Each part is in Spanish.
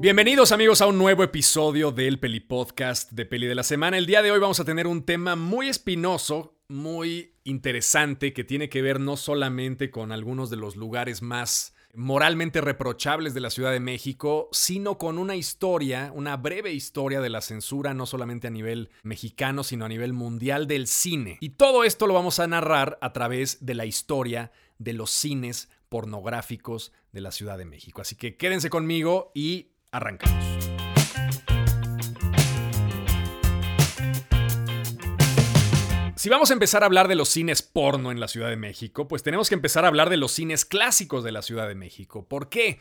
Bienvenidos amigos a un nuevo episodio del Peli Podcast de Peli de la Semana. El día de hoy vamos a tener un tema muy espinoso, muy interesante, que tiene que ver no solamente con algunos de los lugares más moralmente reprochables de la Ciudad de México, sino con una historia, una breve historia de la censura, no solamente a nivel mexicano, sino a nivel mundial del cine. Y todo esto lo vamos a narrar a través de la historia de los cines pornográficos de la Ciudad de México. Así que quédense conmigo y arrancamos. Si vamos a empezar a hablar de los cines porno en la Ciudad de México, pues tenemos que empezar a hablar de los cines clásicos de la Ciudad de México. ¿Por qué?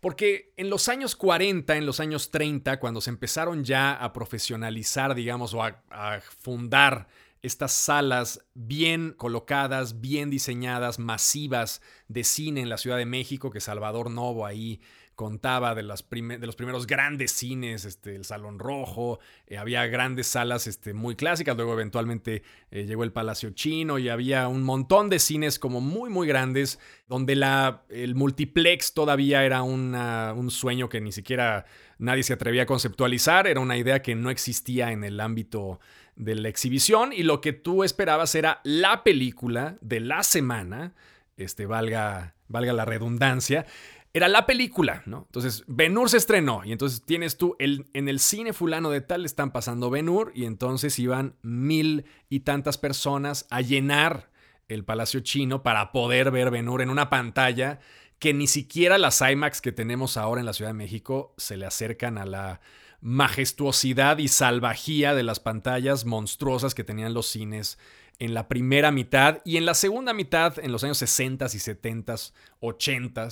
Porque en los años 40, en los años 30, cuando se empezaron ya a profesionalizar, digamos, o a, a fundar estas salas bien colocadas, bien diseñadas, masivas de cine en la Ciudad de México, que Salvador Novo ahí contaba de, de los primeros grandes cines, este, el Salón Rojo, eh, había grandes salas este, muy clásicas, luego eventualmente eh, llegó el Palacio Chino y había un montón de cines como muy, muy grandes, donde la, el multiplex todavía era un sueño que ni siquiera nadie se atrevía a conceptualizar, era una idea que no existía en el ámbito de la exhibición y lo que tú esperabas era la película de la semana, este, valga, valga la redundancia, era la película, ¿no? Entonces, Benur se estrenó y entonces tienes tú, el, en el cine fulano de tal están pasando Benur y entonces iban mil y tantas personas a llenar el Palacio Chino para poder ver Benur en una pantalla que ni siquiera las IMAX que tenemos ahora en la Ciudad de México se le acercan a la majestuosidad y salvajía de las pantallas monstruosas que tenían los cines en la primera mitad y en la segunda mitad, en los años 60 y 70, 80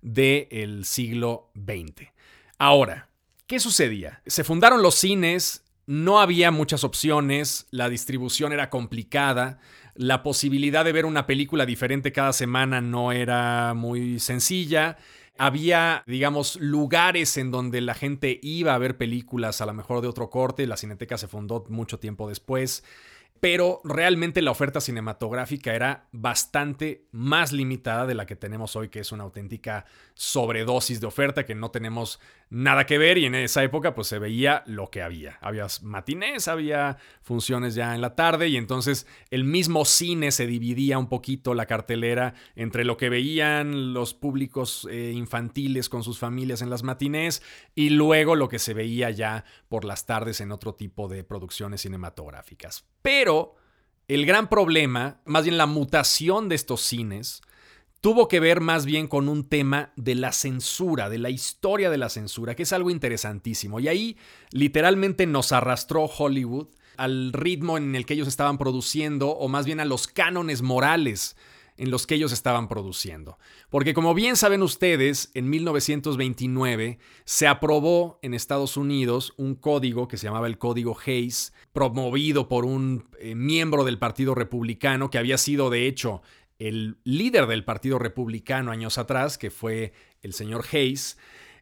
del siglo XX. Ahora, ¿qué sucedía? Se fundaron los cines, no había muchas opciones, la distribución era complicada, la posibilidad de ver una película diferente cada semana no era muy sencilla había, digamos, lugares en donde la gente iba a ver películas, a lo mejor de otro corte. La Cineteca se fundó mucho tiempo después pero realmente la oferta cinematográfica era bastante más limitada de la que tenemos hoy, que es una auténtica sobredosis de oferta que no tenemos nada que ver y en esa época pues se veía lo que había. Había matinés, había funciones ya en la tarde y entonces el mismo cine se dividía un poquito la cartelera entre lo que veían los públicos eh, infantiles con sus familias en las matinés y luego lo que se veía ya por las tardes en otro tipo de producciones cinematográficas. Pero el gran problema, más bien la mutación de estos cines, tuvo que ver más bien con un tema de la censura, de la historia de la censura, que es algo interesantísimo. Y ahí literalmente nos arrastró Hollywood al ritmo en el que ellos estaban produciendo, o más bien a los cánones morales en los que ellos estaban produciendo. Porque como bien saben ustedes, en 1929 se aprobó en Estados Unidos un código que se llamaba el Código Hayes, promovido por un eh, miembro del Partido Republicano que había sido de hecho el líder del Partido Republicano años atrás, que fue el señor Hayes.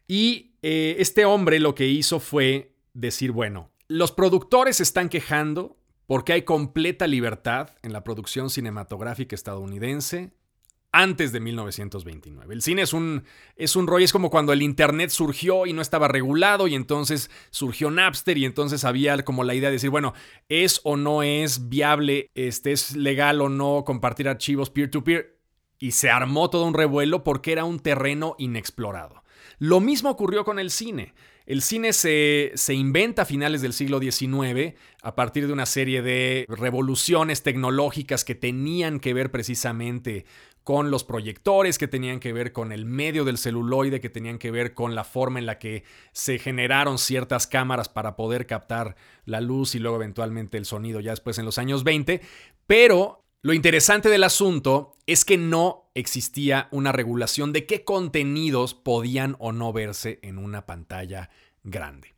Y eh, este hombre lo que hizo fue decir, bueno, los productores están quejando porque hay completa libertad en la producción cinematográfica estadounidense antes de 1929. El cine es un, es un rollo, es como cuando el Internet surgió y no estaba regulado y entonces surgió Napster y entonces había como la idea de decir, bueno, ¿es o no es viable, este, es legal o no compartir archivos peer-to-peer? y se armó todo un revuelo porque era un terreno inexplorado. Lo mismo ocurrió con el cine. El cine se, inventa a finales del siglo XIX a partir de una serie de revoluciones tecnológicas que tenían que ver precisamente con los proyectores, que tenían que ver con el medio del celuloide, que tenían que ver con la forma en la que se generaron ciertas cámaras para poder captar la luz y luego eventualmente el sonido ya después en los años 20. Pero lo interesante del asunto es que no existía una regulación de qué contenidos podían o no verse en una pantalla grande.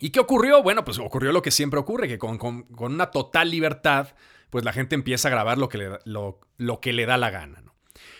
¿Y qué ocurrió? Bueno, pues ocurrió lo que siempre ocurre, que con, una total libertad, pues la gente empieza a grabar lo que le, da la gana.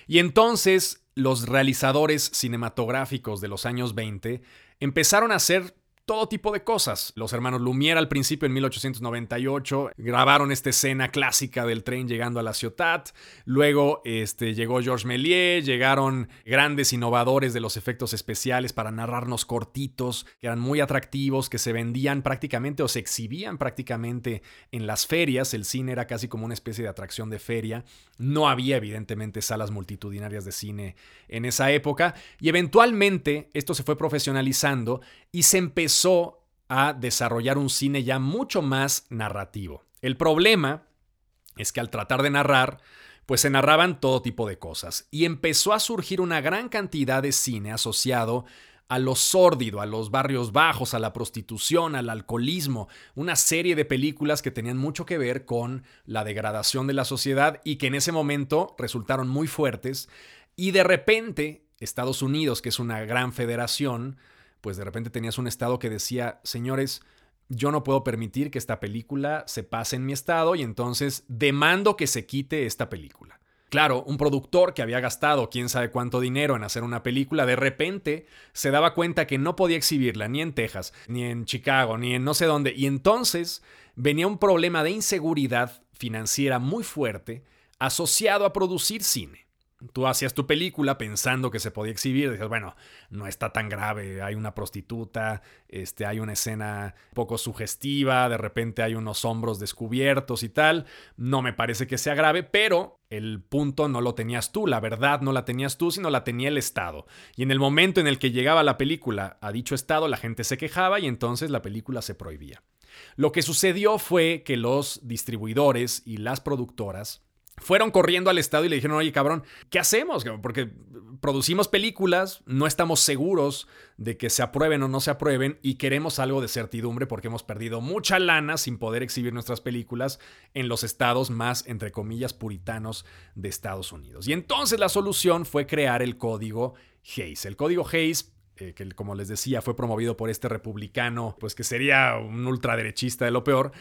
Y entonces los realizadores cinematográficos de los años 20 empezaron a hacer todo tipo de cosas. Los hermanos Lumière al principio en 1898 grabaron esta escena clásica del tren llegando a la ciudad. Luego este, llegó Georges Méliès, llegaron grandes innovadores de los efectos especiales para narrarnos cortitos que eran muy atractivos, que se vendían prácticamente o se exhibían prácticamente en las ferias. El cine era casi como una especie de atracción de feria. No había evidentemente salas multitudinarias de cine en esa época y eventualmente esto se fue profesionalizando y se empezó a desarrollar un cine ya mucho más narrativo. El problema es que al tratar de narrar, pues se narraban todo tipo de cosas y empezó a surgir una gran cantidad de cine asociado a lo sórdido, a los barrios bajos, a la prostitución, al alcoholismo, una serie de películas que tenían mucho que ver con la degradación de la sociedad y que en ese momento resultaron muy fuertes y de repente Estados Unidos, que es una gran federación, pues de repente tenías un estado que decía, señores, yo no puedo permitir que esta película se pase en mi estado y entonces demando que se quite esta película. Claro, un productor que había gastado quién sabe cuánto dinero en hacer una película, de repente se daba cuenta que no podía exhibirla ni en Texas, ni en Chicago, ni en no sé dónde, y entonces venía un problema de inseguridad financiera muy fuerte asociado a producir cine. Tú hacías tu película pensando que se podía exhibir, dices, bueno, no está tan grave, hay una prostituta, este, hay una escena poco sugestiva, de repente hay unos hombros descubiertos y tal, no me parece que sea grave, pero el punto no lo tenías tú, la verdad no la tenías tú, sino la tenía el Estado. Y en el momento en el que llegaba la película a dicho Estado, la gente se quejaba y entonces la película se prohibía. Lo que sucedió fue que los distribuidores y las productoras fueron corriendo al Estado y le dijeron, oye cabrón, ¿qué hacemos? Porque producimos películas, no estamos seguros de que se aprueben o no se aprueben y queremos algo de certidumbre porque hemos perdido mucha lana sin poder exhibir nuestras películas en los estados más, entre comillas, puritanos de Estados Unidos. Y entonces la solución fue crear el código Hayes. El código Hayes eh, que como les decía fue promovido por este republicano, pues que sería un ultraderechista de lo peor,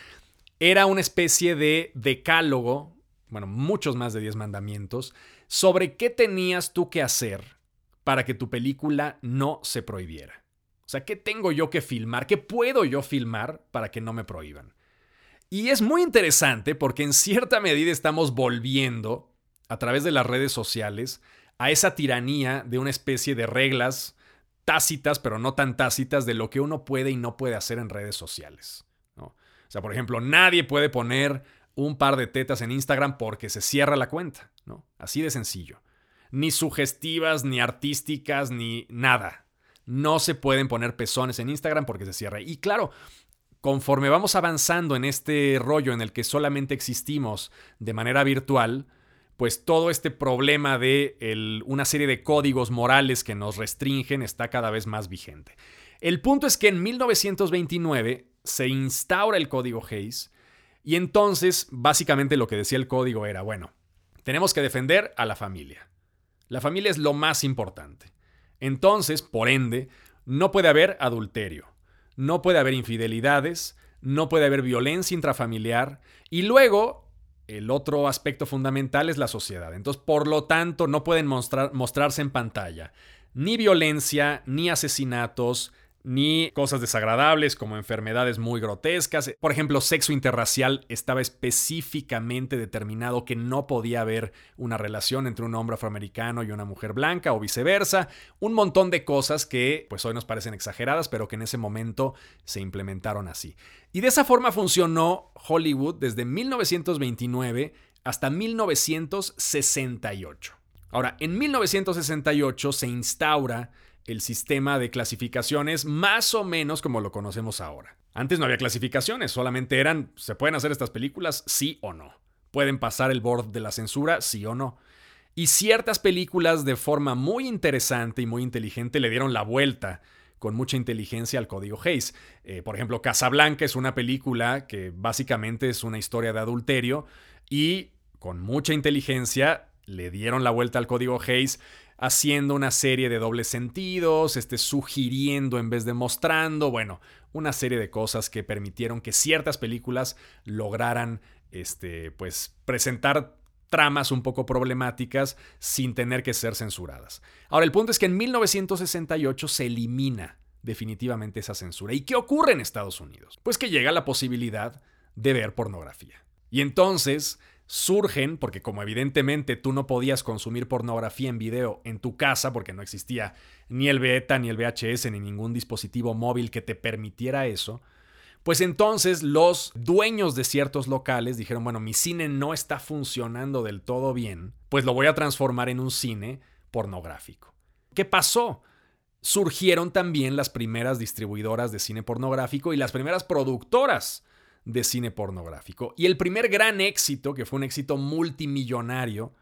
era una especie de decálogo bueno, muchos más de 10 mandamientos, sobre qué tenías tú que hacer para que tu película no se prohibiera. O sea, ¿qué tengo yo que filmar? ¿Qué puedo yo filmar para que no me prohíban? Y es muy interesante porque en cierta medida estamos volviendo, a través de las redes sociales, a esa tiranía de una especie de reglas tácitas, pero no tan tácitas, de lo que uno puede y no puede hacer en redes sociales. O sea, por ejemplo, nadie puede poner un par de tetas en Instagram porque se cierra la cuenta, ¿no? Así de sencillo. Ni sugestivas, ni artísticas, ni nada. No se pueden poner pezones en Instagram porque se cierra. Y claro, conforme vamos avanzando en este rollo en el que solamente existimos de manera virtual, pues todo este problema de una serie de códigos morales que nos restringen está cada vez más vigente. El punto es que en 1929 se instaura el código Hayes y entonces, básicamente lo que decía el código era, bueno, tenemos que defender a la familia. La familia es lo más importante. Entonces, por ende, no puede haber adulterio, no puede haber infidelidades, no puede haber violencia intrafamiliar y luego el otro aspecto fundamental es la sociedad. Entonces, por lo tanto, no pueden mostrar, mostrarse en pantalla ni violencia, ni asesinatos, ni cosas desagradables como enfermedades muy grotescas. Por ejemplo, sexo interracial estaba específicamente determinado que no podía haber una relación entre un hombre afroamericano y una mujer blanca o viceversa. Un montón de cosas que pues hoy nos parecen exageradas, pero que en ese momento se implementaron así. Y de esa forma funcionó Hollywood desde 1929 hasta 1968. Ahora, en 1968 se instaura el sistema de clasificaciones más o menos como lo conocemos ahora. Antes no había clasificaciones, solamente eran, ¿se pueden hacer estas películas? Sí o no. ¿Pueden pasar el board de la censura? Sí o no. Y ciertas películas de forma muy interesante y muy inteligente le dieron la vuelta con mucha inteligencia al código Hayes. Eh, por ejemplo, Casablanca es una película que básicamente es una historia de adulterio y con mucha inteligencia le dieron la vuelta al código Hayes haciendo una serie de dobles sentidos, este, sugiriendo en vez de mostrando, bueno, una serie de cosas que permitieron que ciertas películas lograran este, pues, presentar tramas un poco problemáticas sin tener que ser censuradas. Ahora, el punto es que en 1968 se elimina definitivamente esa censura. ¿Y qué ocurre en Estados Unidos? Pues que llega la posibilidad de ver pornografía. Y entonces surgen, porque como evidentemente tú no podías consumir pornografía en video en tu casa, porque no existía ni el beta, ni el VHS, ni ningún dispositivo móvil que te permitiera eso, pues entonces los dueños de ciertos locales dijeron, bueno, mi cine no está funcionando del todo bien, pues lo voy a transformar en un cine pornográfico. ¿Qué pasó? Surgieron también las primeras distribuidoras de cine pornográfico y las primeras productoras de cine pornográfico. Y el primer gran éxito, que fue un éxito multimillonario,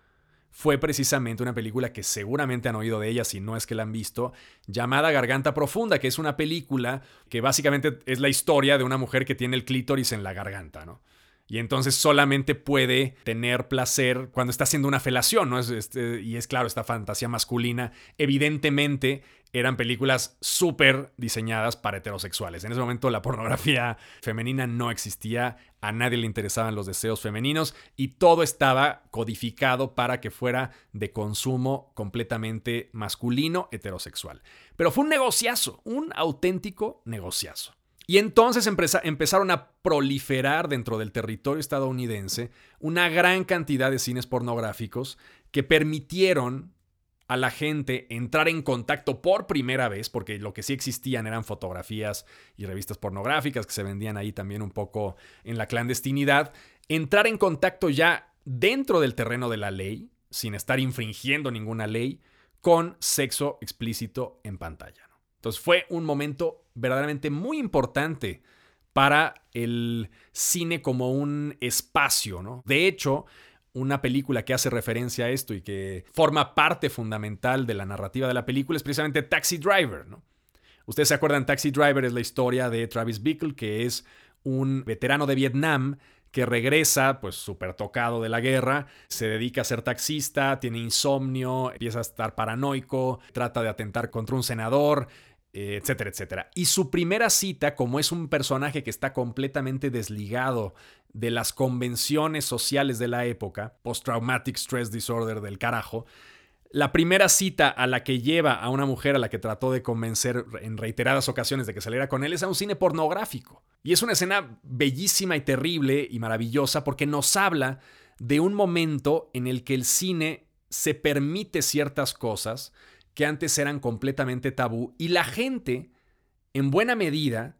fue precisamente una película que seguramente han oído de ella, si no es que la han visto, llamada Garganta Profunda, que es una película que básicamente es la historia de una mujer que tiene el clítoris en la garganta, ¿no? Y entonces solamente puede tener placer cuando está haciendo una felación, ¿no? Este, y es claro, esta fantasía masculina. Evidentemente, eran películas súper diseñadas para heterosexuales. En ese momento la pornografía femenina no existía, a nadie le interesaban los deseos femeninos y todo estaba codificado para que fuera de consumo completamente masculino, heterosexual. Pero fue un negociazo, un auténtico negociazo. Y entonces empezaron a proliferar dentro del territorio estadounidense una gran cantidad de cines pornográficos que permitieron a la gente entrar en contacto por primera vez, porque lo que sí existían eran fotografías y revistas pornográficas que se vendían ahí también un poco en la clandestinidad, entrar en contacto ya dentro del terreno de la ley, sin estar infringiendo ninguna ley, con sexo explícito en pantalla. Entonces fue un momento verdaderamente muy importante para el cine como un espacio, ¿no? De hecho, una película que hace referencia a esto y que forma parte fundamental de la narrativa de la película es precisamente Taxi Driver. ¿no? Ustedes se acuerdan, Taxi Driver es la historia de Travis Bickle, que es un veterano de Vietnam que regresa, pues súper tocado de la guerra, se dedica a ser taxista, tiene insomnio, empieza a estar paranoico, trata de atentar contra un senador, etcétera, etcétera. Y su primera cita, como es un personaje que está completamente desligado de las convenciones sociales de la época, post-traumatic stress disorder del carajo, la primera cita a la que lleva a una mujer a la que trató de convencer en reiteradas ocasiones de que saliera con él es a un cine pornográfico. Y es una escena bellísima y terrible y maravillosa porque nos habla de un momento en el que el cine se permite ciertas cosas que antes eran completamente tabú y la gente, en buena medida,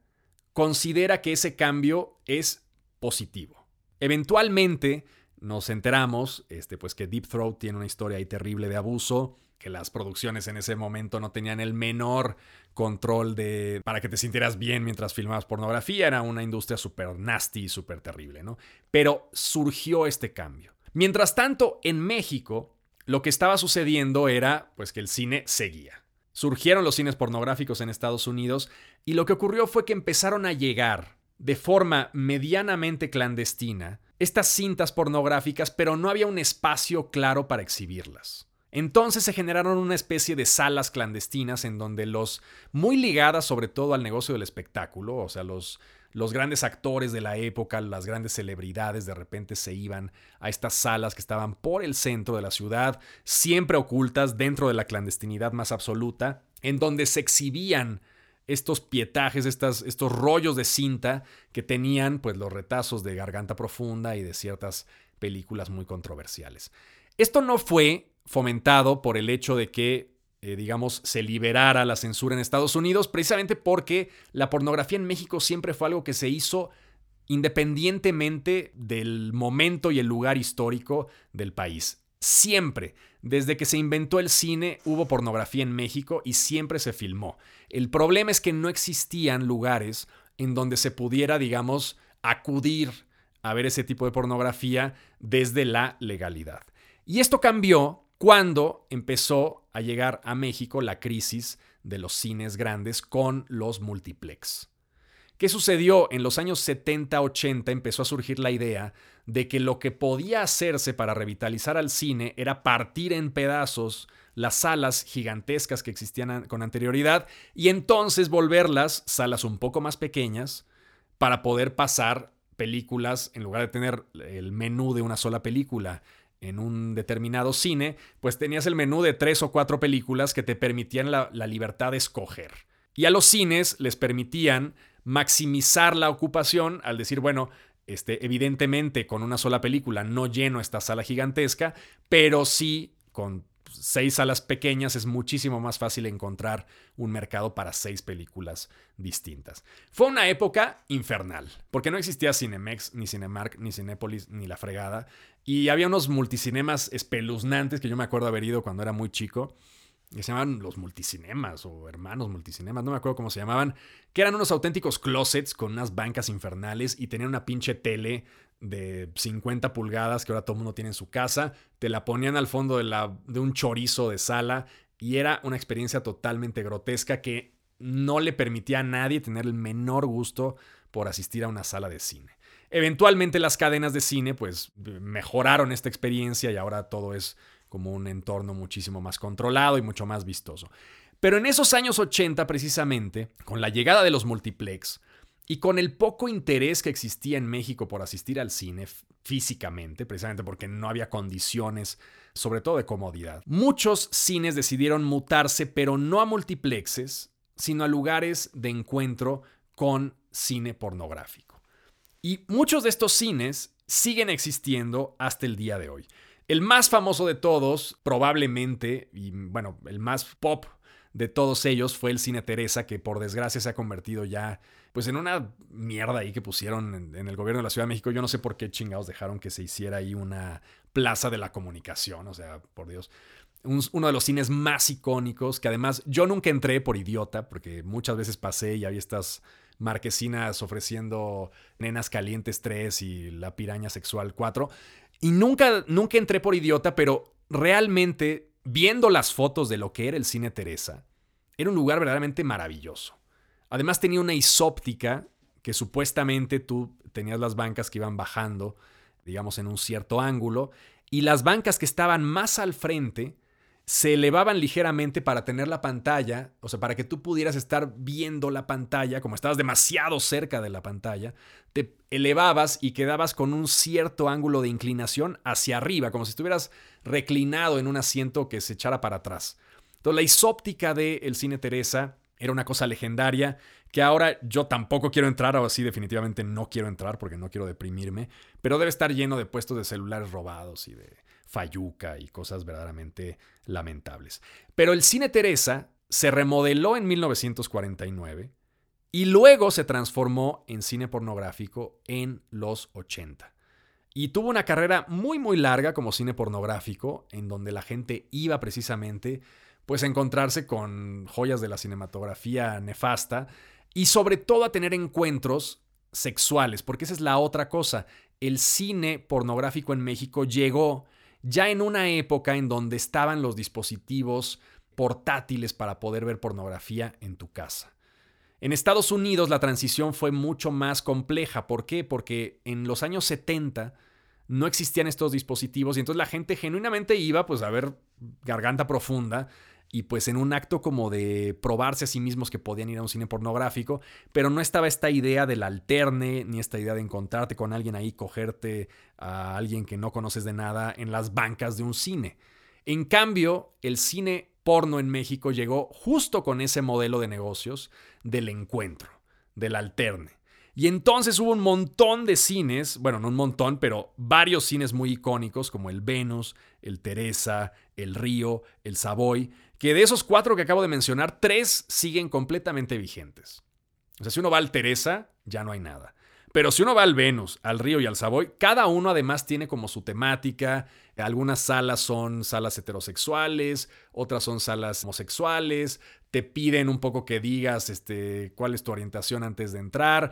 considera que ese cambio es positivo. Eventualmente nos enteramos este, pues que Deep Throat tiene una historia ahí terrible de abuso, que las producciones en ese momento no tenían el menor control de para que te sintieras bien mientras filmabas pornografía, era una industria súper nasty y súper terrible, ¿no? Pero surgió este cambio. Mientras tanto, en México, lo que estaba sucediendo era pues que el cine seguía. Surgieron los cines pornográficos en Estados Unidos y lo que ocurrió fue que empezaron a llegar de forma medianamente clandestina estas cintas pornográficas, pero no había un espacio claro para exhibirlas. Entonces se generaron una especie de salas clandestinas en donde los, muy ligadas sobre todo al negocio del espectáculo, o sea, los, los grandes actores de la época, las grandes celebridades de repente se iban a estas salas que estaban por el centro de la ciudad, siempre ocultas dentro de la clandestinidad más absoluta, en donde se exhibían estos pietajes, estos rollos de cinta que tenían pues los retazos de Garganta Profunda y de ciertas películas muy controversiales. Esto no fue fomentado por el hecho de que eh, digamos, se liberara la censura en Estados Unidos, precisamente porque la pornografía en México siempre fue algo que se hizo independientemente del momento y el lugar histórico del país. Siempre, desde que se inventó el cine, hubo pornografía en México y siempre se filmó. El problema es que no existían lugares en donde se pudiera, digamos, acudir a ver ese tipo de pornografía desde la legalidad. Y esto cambió cuando empezó a llegar a México la crisis de los cines grandes con los multiplex. ¿Qué sucedió? En los años 70-80 empezó a surgir la idea de que lo que podía hacerse para revitalizar al cine era partir en pedazos las salas gigantescas que existían con anterioridad y entonces volverlas salas un poco más pequeñas para poder pasar películas en lugar de tener el menú de una sola película en un determinado cine, pues tenías el menú de tres o cuatro películas que te permitían la, libertad de escoger. Y a los cines les permitían maximizar la ocupación al decir, bueno, este, evidentemente con una sola película no lleno esta sala gigantesca, pero sí con seis salas pequeñas es muchísimo más fácil encontrar un mercado para seis películas distintas. Fue una época infernal, porque no existía Cinemex, ni Cinemark, ni Cinépolis, ni La Fregada, y había unos multicinemas espeluznantes que yo me acuerdo haber ido cuando era muy chico, que se llamaban los multicinemas o hermanos multicinemas, no me acuerdo cómo se llamaban, que eran unos auténticos closets con unas bancas infernales y tenían una pinche tele de 50 pulgadas que ahora todo el mundo tiene en su casa, te la ponían al fondo de, la, de un chorizo de sala y era una experiencia totalmente grotesca que no le permitía a nadie tener el menor gusto por asistir a una sala de cine. Eventualmente las cadenas de cine pues mejoraron esta experiencia y ahora todo es como un entorno muchísimo más controlado y mucho más vistoso. Pero en esos años 80 precisamente, con la llegada de los multiplex y con el poco interés que existía en México por asistir al cine físicamente, precisamente porque no había condiciones, sobre todo de comodidad, muchos cines decidieron mutarse, pero no a multiplexes, sino a lugares de encuentro con cine pornográfico. Y muchos de estos cines siguen existiendo hasta el día de hoy. El más famoso de todos, probablemente, y bueno, el más pop de todos ellos fue el Cine Teresa, que por desgracia se ha convertido ya pues en una mierda ahí que pusieron en, el gobierno de la Ciudad de México. Yo no sé por qué chingados dejaron que se hiciera ahí una plaza de la comunicación, o sea, por Dios. uno de los cines más icónicos, que además yo nunca entré por idiota, porque muchas veces pasé y había estas marquesinas ofreciendo Nenas Calientes 3 y La Piraña Sexual 4. Y nunca, nunca entré por idiota, pero realmente, viendo las fotos de lo que era el cine Teresa, era un lugar verdaderamente maravilloso. Además tenía una isóptica que supuestamente tú tenías las bancas que iban bajando, digamos, en un cierto ángulo, y las bancas que estaban más al frente se elevaban ligeramente para tener la pantalla, o sea, para que tú pudieras estar viendo la pantalla, como estabas demasiado cerca de la pantalla, te elevabas y quedabas con un cierto ángulo de inclinación hacia arriba, como si estuvieras reclinado en un asiento que se echara para atrás. Entonces, la isóptica del el cine Teresa era una cosa legendaria que ahora yo tampoco quiero entrar, o así definitivamente no quiero entrar porque no quiero deprimirme, pero debe estar lleno de puestos de celulares robados y de Fayuca y cosas verdaderamente lamentables. Pero el cine Teresa se remodeló en 1949 y luego se transformó en cine pornográfico en los 80. Y tuvo una carrera muy muy larga como cine pornográfico, en donde la gente iba precisamente pues encontrarse con joyas de la cinematografía nefasta y sobre todo a tener encuentros sexuales, porque esa es la otra cosa. El cine pornográfico en México llegó ya en una época en donde estaban los dispositivos portátiles para poder ver pornografía en tu casa. En Estados Unidos la transición fue mucho más compleja. ¿Por qué? Porque en los años 70 no existían estos dispositivos y entonces la gente genuinamente iba pues a ver Garganta Profunda y pues en un acto como de probarse a sí mismos que podían ir a un cine pornográfico, pero no estaba esta idea del alterne, ni esta idea de encontrarte con alguien ahí, cogerte a alguien que no conoces de nada en las bancas de un cine. En cambio, el cine porno en México llegó justo con ese modelo de negocios del encuentro, del alterne. Y entonces hubo un montón de cines, bueno, no un montón, pero varios cines muy icónicos como el Venus, el Teresa, el Río, el Savoy, que de esos cuatro que acabo de mencionar, tres siguen completamente vigentes. O sea, si uno va al Teresa, ya no hay nada. Pero si uno va al Venus, al Río y al Savoy, cada uno además tiene como su temática. Algunas salas son salas heterosexuales, otras son salas homosexuales. Te piden un poco que digas este, cuál es tu orientación antes de entrar.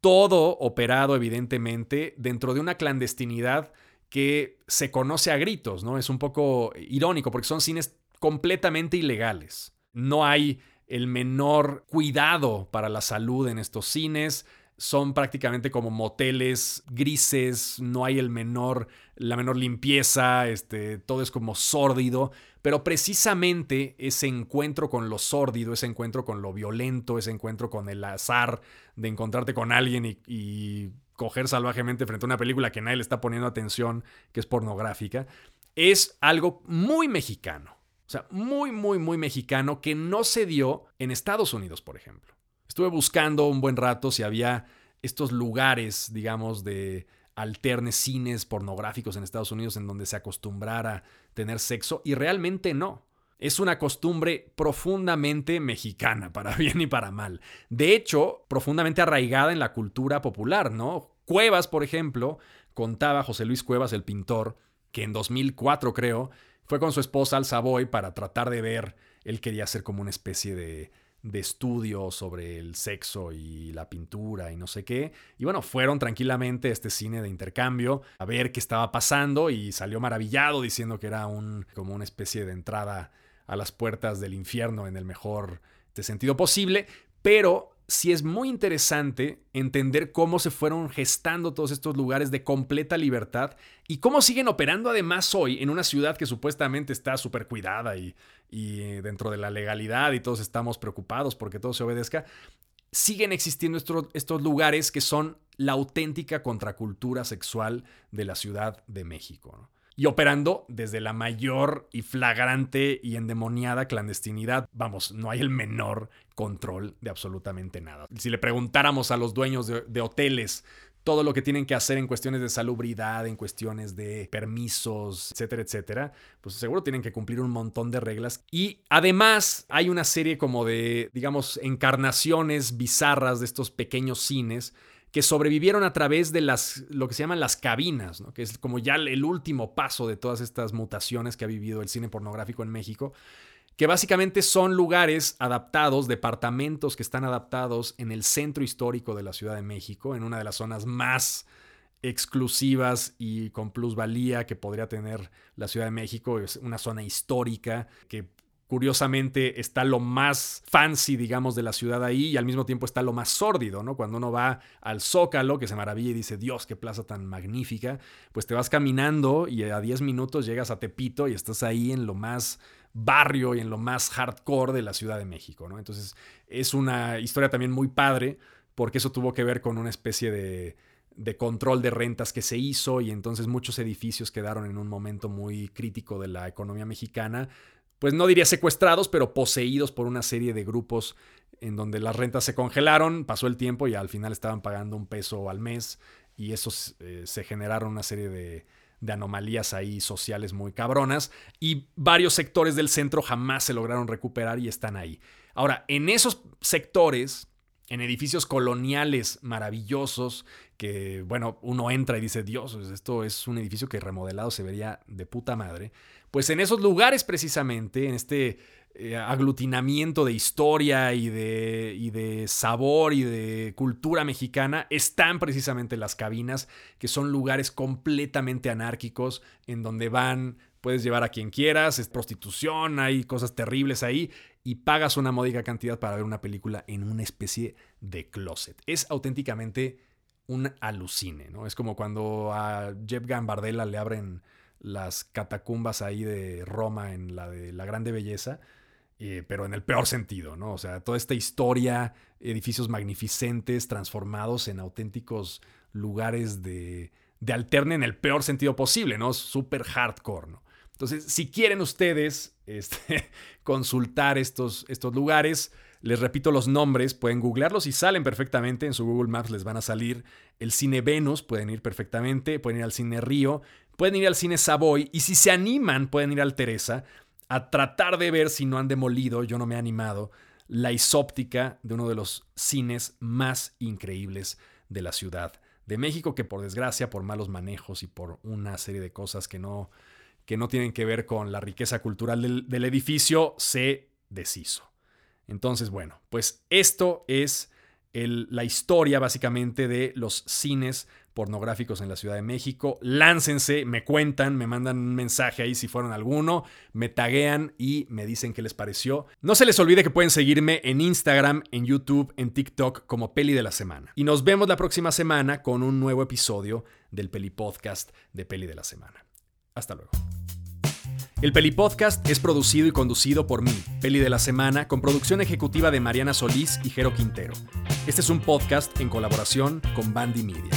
Todo operado, evidentemente, dentro de una clandestinidad que se conoce a gritos, ¿no? Es un poco irónico porque son cines completamente ilegales. No hay el menor cuidado para la salud en estos cines. Son prácticamente como moteles grises, no hay el menor, la menor limpieza, este, todo es como sórdido. Pero precisamente ese encuentro con lo sórdido, ese encuentro con lo violento, ese encuentro con el azar de encontrarte con alguien y, y coger salvajemente frente a una película que nadie le está poniendo atención, que es pornográfica, es algo muy mexicano O sea, muy, muy, muy mexicano que no se dio en Estados Unidos, por ejemplo. Estuve buscando un buen rato si había estos lugares, digamos, de alternes cines pornográficos en Estados Unidos en donde se acostumbrara a tener sexo y realmente no. Es una costumbre profundamente mexicana, para bien y para mal. De hecho, profundamente arraigada en la cultura popular, ¿no? Cuevas, por ejemplo, contaba José Luis Cuevas, el pintor, que en 2004 creo, fue con su esposa al Savoy para tratar de ver, él quería hacer como una especie de de estudio sobre el sexo y la pintura y no sé qué. Y bueno, fueron tranquilamente a este cine de intercambio a ver qué estaba pasando y salió maravillado diciendo que era un, como una especie de entrada a las puertas del infierno en el mejor sentido posible. Pero sí es muy interesante entender cómo se fueron gestando todos estos lugares de completa libertad y cómo siguen operando además hoy en una ciudad que supuestamente está súper cuidada y, dentro de la legalidad y todos estamos preocupados porque todo se obedezca. Siguen existiendo estos, estos lugares que son la auténtica contracultura sexual de la Ciudad de México y operando desde la mayor y flagrante y endemoniada clandestinidad. Vamos, no hay el menor control de absolutamente nada. Si le preguntáramos a los dueños de, hoteles todo lo que tienen que hacer en cuestiones de salubridad, en cuestiones de permisos, etcétera, etcétera, pues seguro tienen que cumplir un montón de reglas. Y además hay una serie como de, digamos, encarnaciones bizarras de estos pequeños cines que sobrevivieron a través de las, lo que se llaman las cabinas, que es como ya el último paso de todas estas mutaciones que ha vivido el cine pornográfico en México, que básicamente son lugares adaptados, departamentos que están adaptados en el centro histórico de la Ciudad de México, en una de las zonas más exclusivas y con plusvalía que podría tener la Ciudad de México, es una zona histórica que Curiosamente está lo más fancy, digamos, de la ciudad ahí y al mismo tiempo está lo más sórdido, ¿no? Cuando uno va al Zócalo, que se maravilla y dice, Dios, qué plaza tan magnífica, pues te vas caminando y a 10 minutos llegas a Tepito y estás ahí en lo más barrio y en lo más hardcore de la Ciudad de México, ¿no? Entonces es una historia también muy padre porque eso tuvo que ver con una especie de, de control de rentas que se hizo y entonces muchos edificios quedaron en un momento muy crítico de la economía mexicana pues no diría secuestrados, pero poseídos por una serie de grupos en donde las rentas se congelaron, pasó el tiempo y al final estaban pagando un peso al mes y eso eh, se generaron una serie de, de anomalías ahí sociales muy cabronas y varios sectores del centro jamás se lograron recuperar y están ahí. Ahora, en esos sectores, en edificios coloniales maravillosos, que bueno, uno entra y dice, Dios, pues esto es un edificio que remodelado se vería de puta madre, pues en esos lugares precisamente, en este eh, aglutinamiento de historia y de, y de sabor y de cultura mexicana, están precisamente las cabinas, que son lugares completamente anárquicos, en donde van, puedes llevar a quien quieras, es prostitución, hay cosas terribles ahí, y pagas una módica cantidad para ver una película en una especie de closet. Es auténticamente un alucine, ¿no? Es como cuando a Jeff Gambardella le abren las catacumbas ahí de Roma en la de la Grande Belleza, eh, pero en el peor sentido, ¿no? O sea, toda esta historia, edificios magnificentes transformados en auténticos lugares de, de alterne en el peor sentido posible, ¿no? Súper hardcore, ¿no? Entonces, si quieren ustedes este, consultar estos, estos lugares, les repito los nombres, pueden googlearlos y salen perfectamente. En su Google Maps les van a salir el cine Venus, pueden ir perfectamente, pueden ir al cine Río, pueden ir al cine Savoy y si se animan pueden ir al Teresa a tratar de ver si no han demolido, yo no me he animado, la isóptica de uno de los cines más increíbles de la Ciudad de México, que por desgracia, por malos manejos y por una serie de cosas que no, que no tienen que ver con la riqueza cultural del, del edificio, se deshizo. Entonces, bueno, pues esto es la historia básicamente de los cines pornográficos en la Ciudad de México. Láncense, me cuentan, me mandan un mensaje ahí si fueron alguno, me taguean y me dicen qué les pareció. No se les olvide que pueden seguirme en Instagram, en YouTube, en TikTok como Peli de la Semana. Y nos vemos la próxima semana con un nuevo episodio del Peli Podcast de Peli de la Semana. Hasta luego. El Peli Podcast es producido y conducido por mí, Peli de la Semana, con producción ejecutiva de Mariana Solís y Jero Quintero. Este es un podcast en colaboración con Bandy Media.